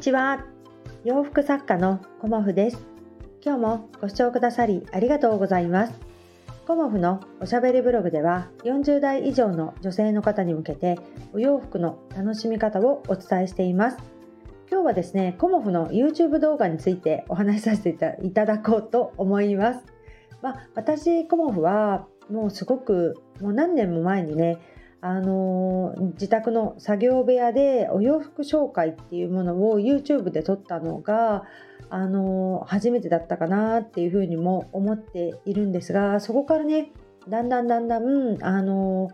ちは。洋服作家のコモフです。今日もご視聴くださりありがとうございます。コモフのおしゃべりブログでは40代以上の女性の方に向けてお洋服の楽しみ方をお伝えしています。今日はですねコモフの YouTube 動画についてお話しさせていただこうと思います。まあ、私コモフはもうすごくもう何年も前にねあの自宅の作業部屋でお洋服紹介っていうものを YouTube で撮ったのが、あの初めてだったかなっていうふうにも思っているんですがそこからねだんだんだんだん、あの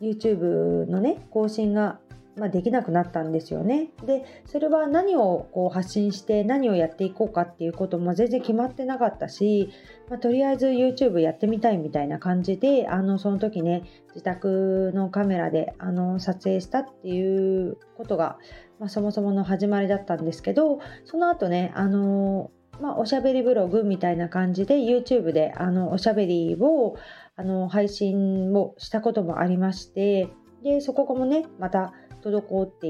YouTube のね更新がまあ、できなくなったんですよね。でそれは何をこう発信して何をやっていこうかっていうことも全然決まってなかったし、まあ、とりあえず YouTube やってみたいみたいな感じであのその時ね自宅のカメラであの撮影したっていうことが、まあ、そもそもの始まりだったんですけどその後ねあのまあ、おしゃべりブログみたいな感じで YouTube であのおしゃべりをあの配信をしたこともありましてでそこもねまた滞って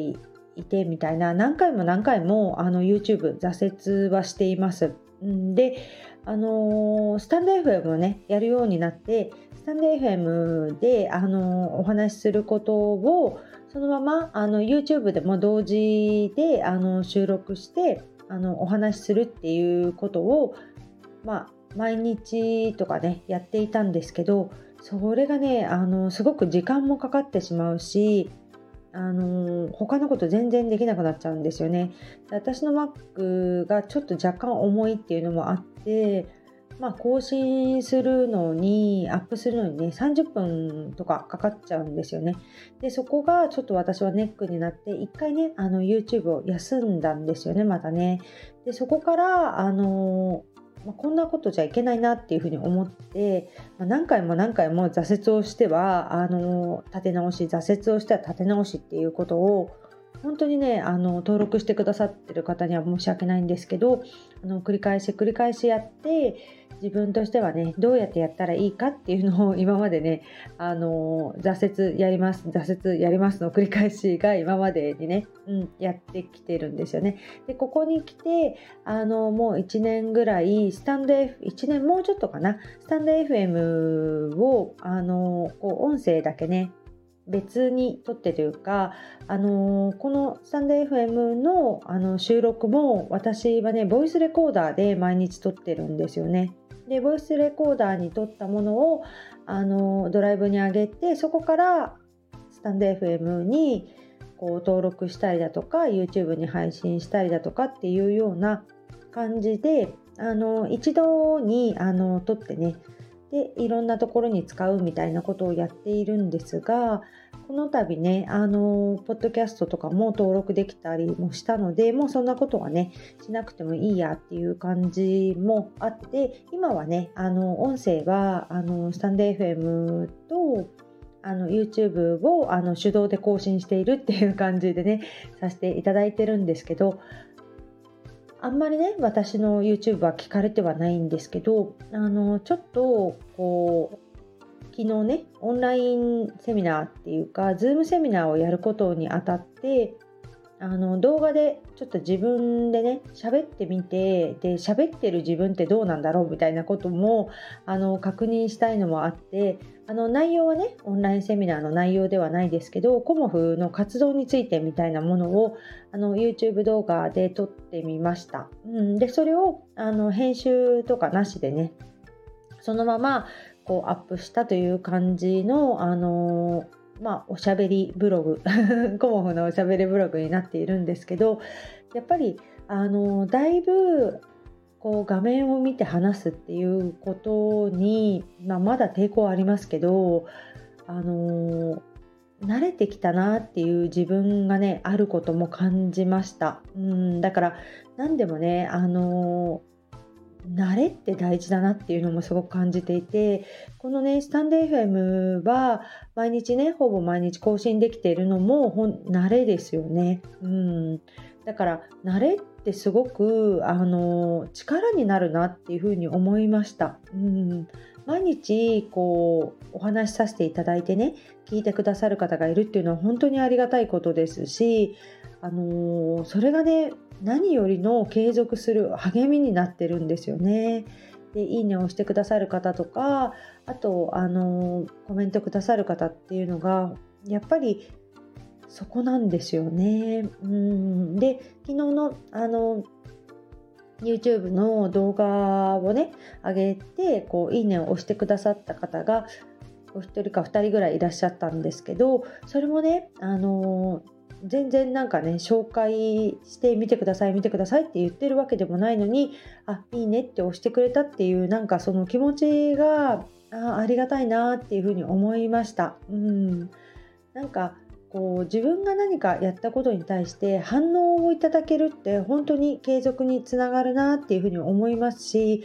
いてみたいな何回も何回もあの YouTube 挫折はしています。であのー、スタンド FM をねやるようになってスタンド FM で、あのー、お話しすることをそのままあの YouTube でも同時であの収録してあのお話しするっていうことを、まあ、毎日とかねやっていたんですけどそれがねあのすごく時間もかかってしまうしあの他のこと全然できなくなっちゃうんですよね。私の Mac がちょっと若干重いっていうのもあって、まあ、更新するのに、アップするのにね、30分とかかかっちゃうんですよね。で、そこがちょっと私はネックになって、一回ね、あの YouTube を休んだんですよね、またね。で、そこから、あのまあ、こんなことじゃいけないなっていうふうに思って、まあ、何回も何回も挫折をしてはあの立て直し挫折をしては立て直しっていうことを本当にねあの登録してくださってる方には申し訳ないんですけどあの繰り返し繰り返しやって自分としてはねどうやってやったらいいかっていうのを今までね あの挫折やります挫折やりますの繰り返しが今までにね、うん、やってきてるんですよね。でここに来てあのもう1年ぐらいスタンド F 1年もうちょっとかなスタンド FM をあのこう音声だけね別に撮ってというか、あのー、このスタンド FM のあの収録も私はねボイスレコーダーで毎日撮ってるんですよね。でボイスレコーダーに撮ったものをあの、ドライブに上げてそこからスタンド FM にこう登録したりだとか YouTube に配信したりだとかっていうような感じであの一度にあの撮ってね。でいろんなところに使うみたいなことをやっているんですがこの度ねあのポッドキャストとかも登録できたりもしたのでもうそんなことはねしなくてもいいやっていう感じもあって今はねあの音声はあのスタンド FM とあの YouTube をあの手動で更新しているっていう感じでねさせていただいてるんですけどあんまりね私の YouTube は聞かれてはないんですけどあのちょっとこう昨日ねオンラインセミナーっていうか Zoom セミナーをやることにあたってあの動画でちょっと自分でね喋ってみてで喋ってる自分ってどうなんだろうみたいなこともあの確認したいのもあってあの内容はねオンラインセミナーの内容ではないですけどコモフの活動についてみたいなものをあの YouTube 動画で撮ってみました、うん、でそれをあの編集とかなしでねそのままこうアップしたという感じのあのまあ、おしゃべりブログ コモフのおしゃべりブログになっているんですけどやっぱりあのだいぶこう画面を見て話すっていうことに、まあ、まだ抵抗ありますけどあの慣れてきたなっていう自分がねあることも感じました。うんだから何でもねあの慣れって大事だなっていうのもすごく感じていてこのねスタンド FM は毎日ねほぼ毎日更新できているのもほん慣れですよね。うんだから慣れってすごくあの力になるなっていうふうに思いました。うん毎日こうお話しさせていただいてね聞いてくださる方がいるっていうのは本当にありがたいことですしあのー、それがね何よりの継続する励みになってるんですよね。でいいねを押してくださる方とかあとあのコメントくださる方っていうのがやっぱりそこなんですよね。うんで昨日のあの YouTube の動画をね上げてこういいねを押してくださった方がお一人か2人ぐらいいらっしゃったんですけどそれもねあの全然なんかね紹介して見てください見てくださいって言ってるわけでもないのにあいいねって押してくれたっていうなんかその気持ちがあありがたいなっていうふうに思いました。うんなんかこう自分が何かやったことに対して反応をいただけるって本当に継続につながるなっていうふうに思いますし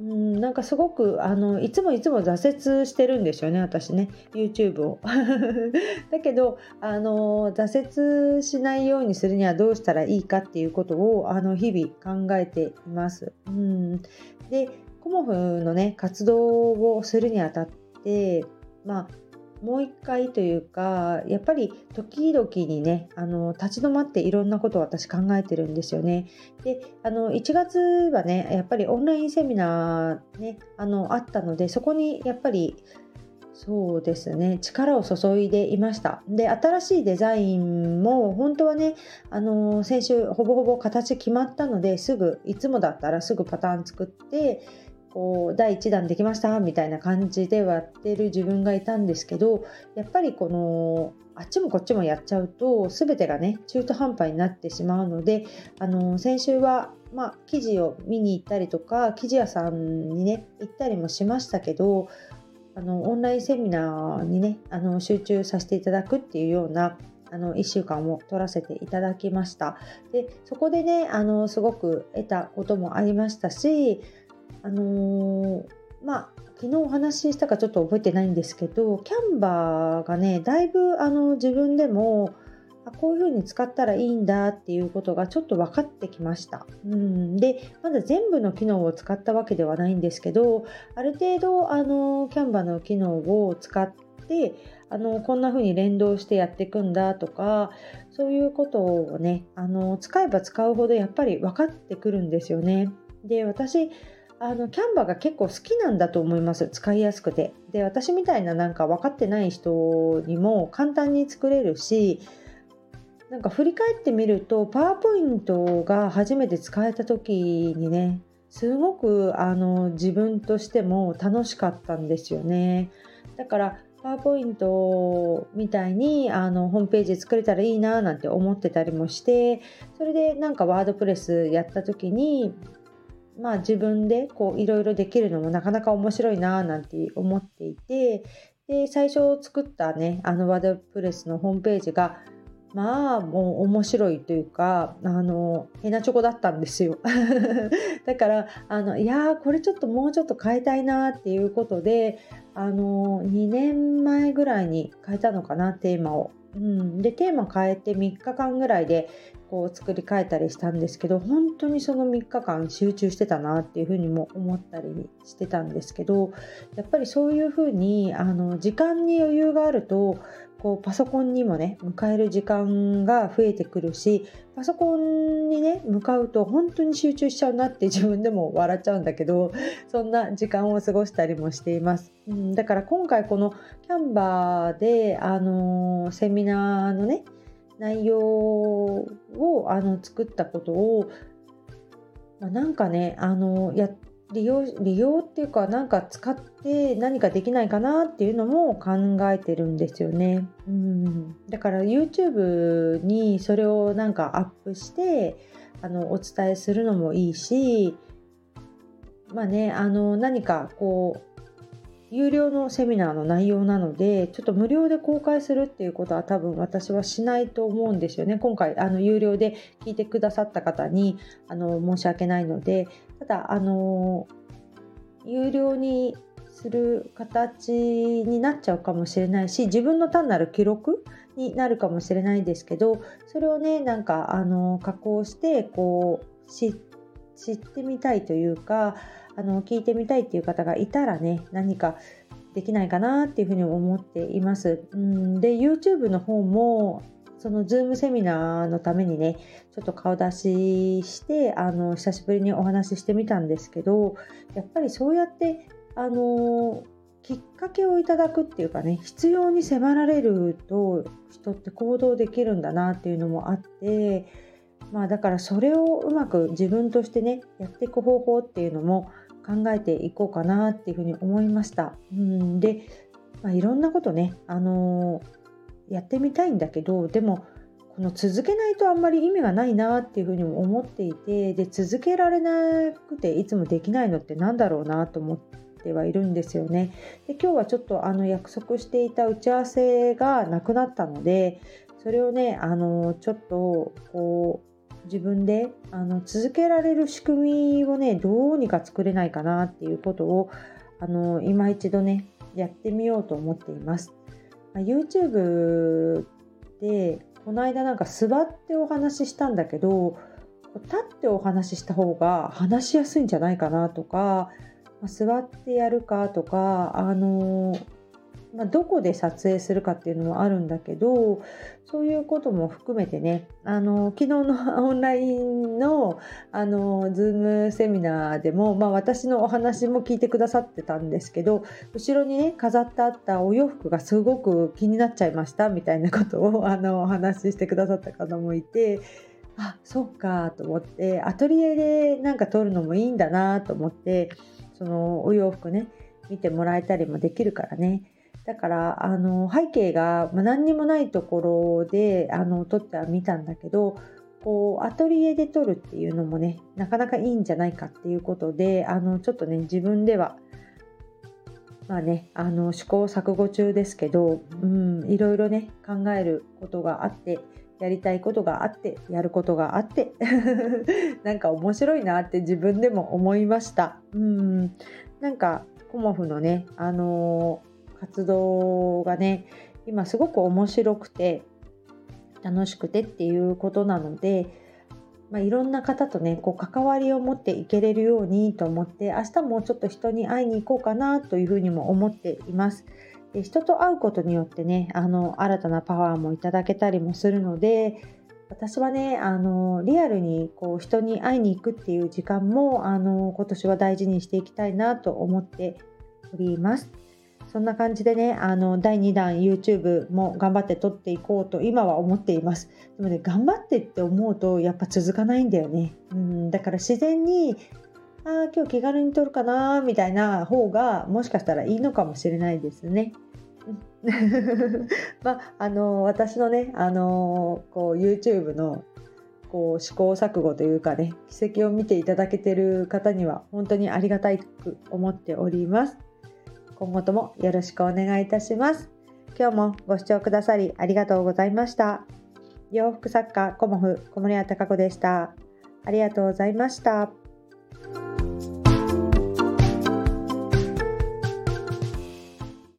うんなんかすごくあのいつもいつも挫折してるんですよね私ね。YouTube を。だけどあの挫折しないようにするにはどうしたらいいかっていうことをあの日々考えています。うん。でコモフのね活動をするにあたってまあもう一回というかやっぱり時々にねあの立ち止まっていろんなことを私考えてるんですよね。であの1月はねやっぱりオンラインセミナーねあのあったのでそこにやっぱりそうですね力を注いでいましたで新しいデザインも本当はねあの先週ほぼほぼ形決まったのですぐいつもだったらすぐパターン作ってこう第1弾できましたみたいな感じでやってる自分がいたんですけどやっぱりこのあっちもこっちもやっちゃうと全てがね中途半端になってしまうのであの先週はまあ、記事を見に行ったりとか記事屋さんにね行ったりもしましたけどあのオンラインセミナーにねあの集中させていただくっていうようなあの1週間を取らせていただきました。でそこでねあのすごく得たこともありましたしあのー、まあ昨日お話ししたかちょっと覚えてないんですけどキャンバーがねだいぶあの自分でもあこういう風に使ったらいいんだっていうことがちょっと分かってきました。うんでまだ全部の機能を使ったわけではないんですけどある程度あのキャンバーの機能を使ってあのこんな風に連動してやっていくんだとかそういうことをねあの使えば使うほどやっぱり分かってくるんですよね。で私あのキャンバーが結構好きなんだと思います。使いやすくて。で私みたいななんか分かってない人にも簡単に作れるしなんか振り返ってみるとパワーポイントが初めて使えた時にねすごくあの自分としても楽しかったんですよね。だからパワーポイントみたいにあのホームページ作れたらいいななんて思ってたりもしてそれでなんかワードプレスやった時にまあ自分でいろいろできるのもなかなか面白いななんて思っていてで最初作ったねあのワードプレスのホームページがまあもう面白いというかあのヘナチョコだったんですよ だからあのいやこれちょっともうちょっと変えたいなっていうことであの2年前ぐらいに変えたのかなテーマを。うん、でテーマ変えて3日間ぐらいでこう作り変えたりしたんですけど本当にその3日間集中してたなっていうふうにも思ったりしてたんですけどやっぱりそういうふうにあの時間に余裕があるとこうパソコンにもね迎える時間が増えてくるしパソコンにね向かうと本当に集中しちゃうなって自分でも笑っちゃうんだけどそんな時間を過ごしたりもしています、うん、だから今回このキャンバーであのセミナーのね内容をあの作ったことを、まあ、なんかねあのや利用利用っていうかなんか使って何かできないかなっていうのも考えてるんですよね。うん、だから YouTube にそれをなんかアップしてあのお伝えするのもいいしまあねあの何かこう有料のセミナーの内容なのでちょっと無料で公開するっていうことは多分私はしないと思うんですよね。今回あの有料で聞いてくださった方にあの申し訳ないのでただあの有料にする形になっちゃうかもしれないし自分の単なる記録になるかもしれないですけどそれをねなんかあの加工してこう知って知ってみたいというかあの聞いてみたいっていう方がいたらね何かできないかなっていうふうに思っています。うんで YouTube の方もそのズームセミナーのためにねちょっと顔出ししてあの久しぶりにお話ししてみたんですけどやっぱりそうやってあのきっかけをいただくっていうかね必要に迫られると人って行動できるんだなっていうのもあってまあだからそれをうまく自分としてねやっていく方法っていうのも考えていこうかなっていうふうに思いました。うんで、まあ、いろんなことね、あのー、やってみたいんだけどでもこの続けないとあんまり意味がないなっていうふうにも思っていてで続けられなくていつもできないのって何だろうなと思ってはいるんですよね。で今日はちょっとあの約束していた打ち合わせがなくなったのでそれをねあのちょっとこう自分であの続けられる仕組みをねどうにか作れないかなっていうことをあの今一度ねやってみようと思っています。ま YouTube でこの間なんか座ってお話ししたんだけど立ってお話しした方が話しやすいんじゃないかなとか、ま座ってやるかとかあのまあ、どこで撮影するかっていうのもあるんだけどそういうことも含めてねあの昨日の オンラインのあの Zoom セミナーでも、まあ、私のお話も聞いてくださってたんですけど後ろにね飾ってあったお洋服がすごく気になっちゃいましたみたいなことを あのお話ししてくださった方もいて。あそうかと思ってアトリエでなんか撮るのもいいんだなと思ってそのお洋服ね見てもらえたりもできるからねだからあの背景が何にもないところであの撮ってはみたんだけどこうアトリエで撮るっていうのもねなかなかいいんじゃないかっていうことであのちょっとね自分ではまあねあの試行錯誤中ですけど、うん、いろいろね考えることがあってやりたいことがあってやることがあって なんか面白いなって自分でも思いました。うんなんかコモフのねあのー活動がね今すごく面白くて楽しくてっていうことなので、まあ、いろんな方とねこう関わりを持っていけれるようにと思って明日もちょっと人に会いに行こうかなというふうにも思っています。で人と会うことによってねあの新たなパワーもいただけたりもするので私はねあのリアルにこう人に会いに行くっていう時間もあの今年は大事にしていきたいなと思っております。そんな感じでね、あの、第2弾 YouTube も頑張って撮っていこうと今は思っています。でもね、頑張ってって思うとやっぱ続かないんだよね。うん、だから自然に、ああ、今日気軽に撮るかな、みたいな方がもしかしたらいいのかもしれないですね。まあ、あの私のね、あのこう YouTube のこう試行錯誤というかね奇跡を見ていただけてる方には本当にありがたく思っております。今後ともよろしくお願いいたします。今日もご視聴くださりありがとうございました。洋服作家コモフ小森屋隆子でした。ありがとうございました。